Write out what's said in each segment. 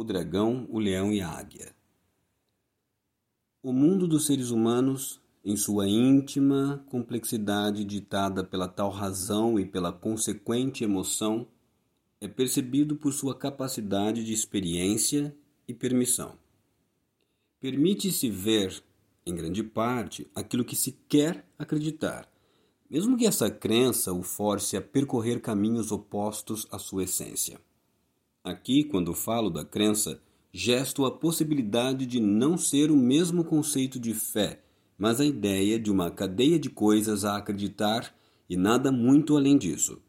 o dragão, o leão e a águia. O mundo dos seres humanos, em sua íntima complexidade ditada pela tal razão e pela consequente emoção, é percebido por sua capacidade de experiência e permissão. Permite-se ver, em grande parte, aquilo que se quer acreditar, mesmo que essa crença o force a percorrer caminhos opostos à sua essência. Aqui, quando falo da crença, gesto a possibilidade de não ser o mesmo conceito de fé, mas a ideia de uma cadeia de coisas a acreditar e nada muito além disso.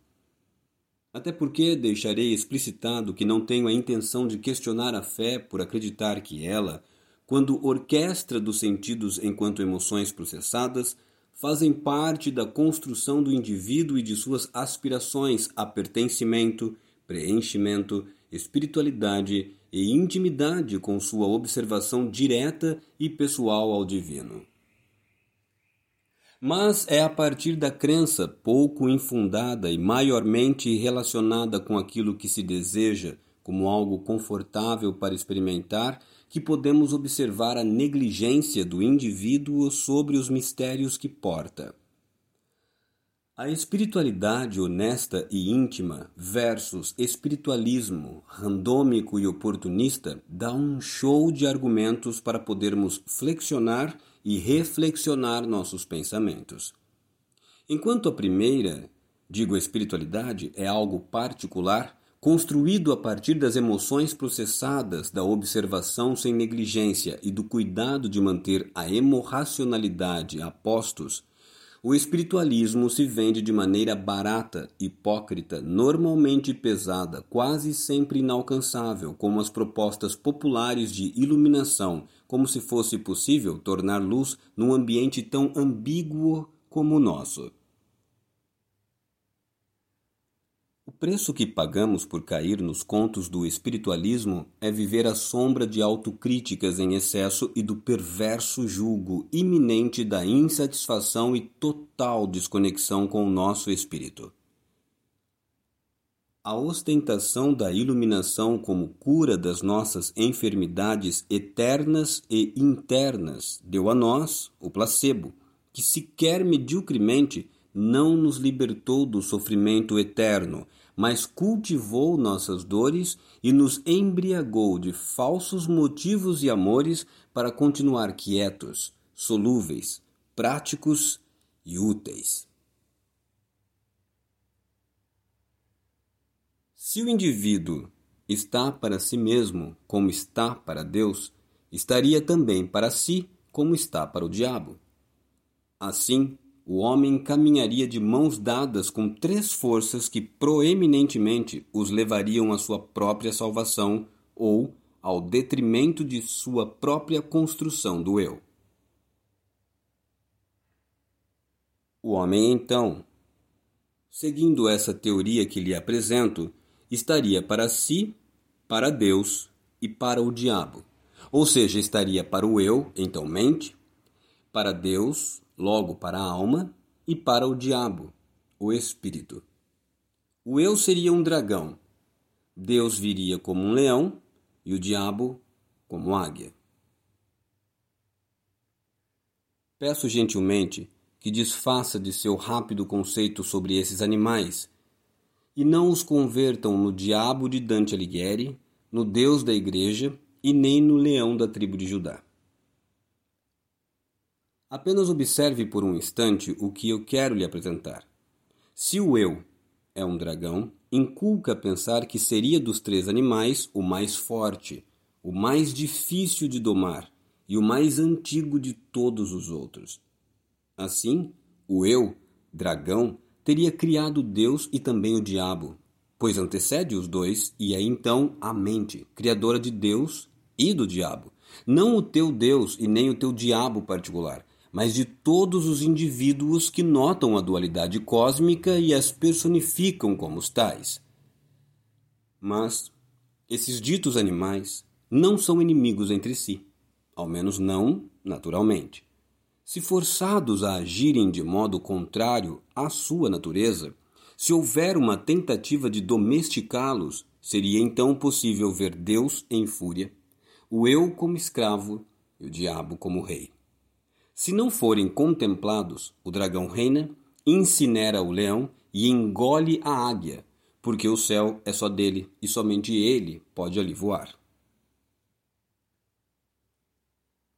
Até porque deixarei explicitado que não tenho a intenção de questionar a fé por acreditar que ela, quando orquestra dos sentidos enquanto emoções processadas, fazem parte da construção do indivíduo e de suas aspirações a pertencimento, preenchimento espiritualidade e intimidade com sua observação direta e pessoal ao divino. Mas é a partir da crença pouco infundada e maiormente relacionada com aquilo que se deseja como algo confortável para experimentar que podemos observar a negligência do indivíduo sobre os mistérios que porta. A espiritualidade honesta e íntima versus espiritualismo randômico e oportunista dá um show de argumentos para podermos flexionar e reflexionar nossos pensamentos. Enquanto a primeira, digo a espiritualidade, é algo particular, construído a partir das emoções processadas, da observação sem negligência e do cuidado de manter a hemorracionalidade a postos, o espiritualismo se vende de maneira barata, hipócrita, normalmente pesada, quase sempre inalcançável, como as propostas populares de iluminação, como se fosse possível tornar luz num ambiente tão ambíguo como o nosso. O preço que pagamos por cair nos contos do espiritualismo é viver à sombra de autocríticas em excesso e do perverso julgo iminente da insatisfação e total desconexão com o nosso espírito. A ostentação da iluminação como cura das nossas enfermidades eternas e internas deu a nós o placebo, que sequer mediocremente não nos libertou do sofrimento eterno, mas cultivou nossas dores e nos embriagou de falsos motivos e amores para continuar quietos, solúveis, práticos e úteis. Se o indivíduo está para si mesmo como está para Deus, estaria também para si como está para o diabo. Assim, o homem caminharia de mãos dadas com três forças que proeminentemente os levariam à sua própria salvação ou ao detrimento de sua própria construção do eu. O homem, então, seguindo essa teoria que lhe apresento, estaria para si, para Deus e para o diabo. Ou seja, estaria para o eu, então mente, para Deus, logo para a alma, e para o diabo, o espírito. O eu seria um dragão, Deus viria como um leão e o diabo como águia. Peço gentilmente que desfaça de seu rápido conceito sobre esses animais e não os convertam no diabo de Dante Alighieri, no Deus da Igreja e nem no leão da tribo de Judá. Apenas observe por um instante o que eu quero lhe apresentar. Se o eu é um dragão, inculca pensar que seria dos três animais o mais forte, o mais difícil de domar e o mais antigo de todos os outros. Assim, o eu, dragão, teria criado Deus e também o diabo, pois antecede os dois e é então a mente, criadora de Deus e do diabo. Não o teu Deus e nem o teu diabo particular, mas de todos os indivíduos que notam a dualidade cósmica e as personificam como os tais. Mas esses ditos animais não são inimigos entre si, ao menos não naturalmente. Se forçados a agirem de modo contrário à sua natureza, se houver uma tentativa de domesticá-los, seria então possível ver Deus em fúria, o eu como escravo e o diabo como rei. Se não forem contemplados, o dragão reina, incinera o leão e engole a águia, porque o céu é só dele e somente ele pode ali voar.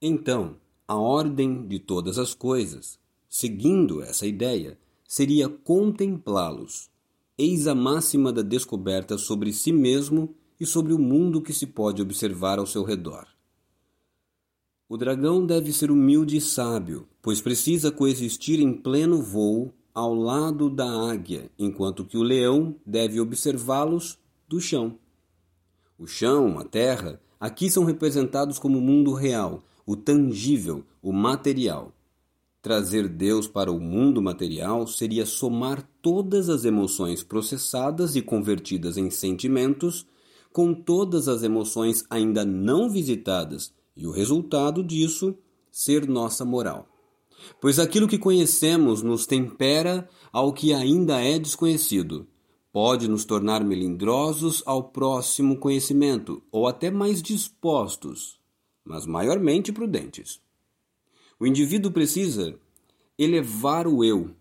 Então, a ordem de todas as coisas, seguindo essa ideia, seria contemplá-los. Eis a máxima da descoberta sobre si mesmo e sobre o mundo que se pode observar ao seu redor. O dragão deve ser humilde e sábio, pois precisa coexistir em pleno voo ao lado da águia, enquanto que o leão deve observá-los do chão. O chão, a terra, aqui são representados como o mundo real, o tangível, o material. Trazer Deus para o mundo material seria somar todas as emoções processadas e convertidas em sentimentos com todas as emoções ainda não visitadas e o resultado disso ser nossa moral. Pois aquilo que conhecemos nos tempera ao que ainda é desconhecido. Pode nos tornar melindrosos ao próximo conhecimento, ou até mais dispostos, mas maiormente prudentes. O indivíduo precisa elevar o eu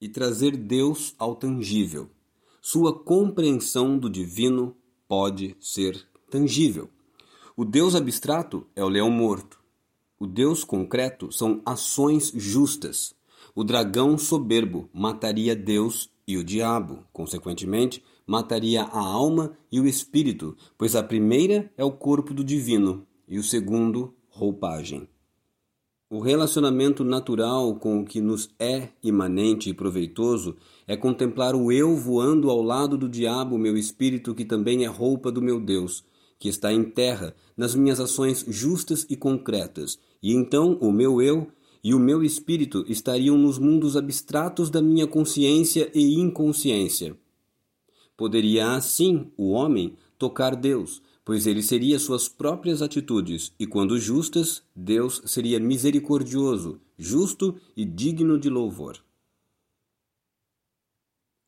e trazer Deus ao tangível. Sua compreensão do divino pode ser tangível. O Deus abstrato é o leão morto. O Deus concreto são ações justas. O dragão soberbo mataria Deus e o diabo, consequentemente, mataria a alma e o espírito, pois a primeira é o corpo do divino e o segundo, roupagem. O relacionamento natural com o que nos é imanente e proveitoso é contemplar o eu voando ao lado do diabo, meu espírito, que também é roupa do meu Deus, que está em terra, nas minhas ações justas e concretas, e então o meu eu e o meu espírito estariam nos mundos abstratos da minha consciência e inconsciência. Poderia assim o homem tocar Deus, pois ele seria suas próprias atitudes, e quando justas, Deus seria misericordioso, justo e digno de louvor.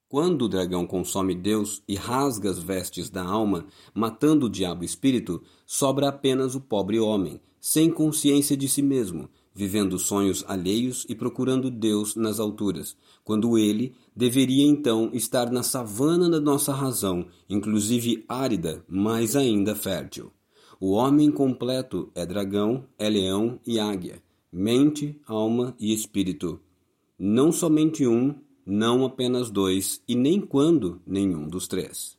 Quando o dragão consome Deus e rasga as vestes da alma, matando o diabo espírito, sobra apenas o pobre homem, sem consciência de si mesmo, vivendo sonhos alheios e procurando Deus nas alturas, quando ele deveria então estar na savana da nossa razão, inclusive árida, mas ainda fértil. O homem completo é dragão, é leão e águia, mente, alma e espírito. Não somente um, não apenas dois, e nem quando nenhum dos três.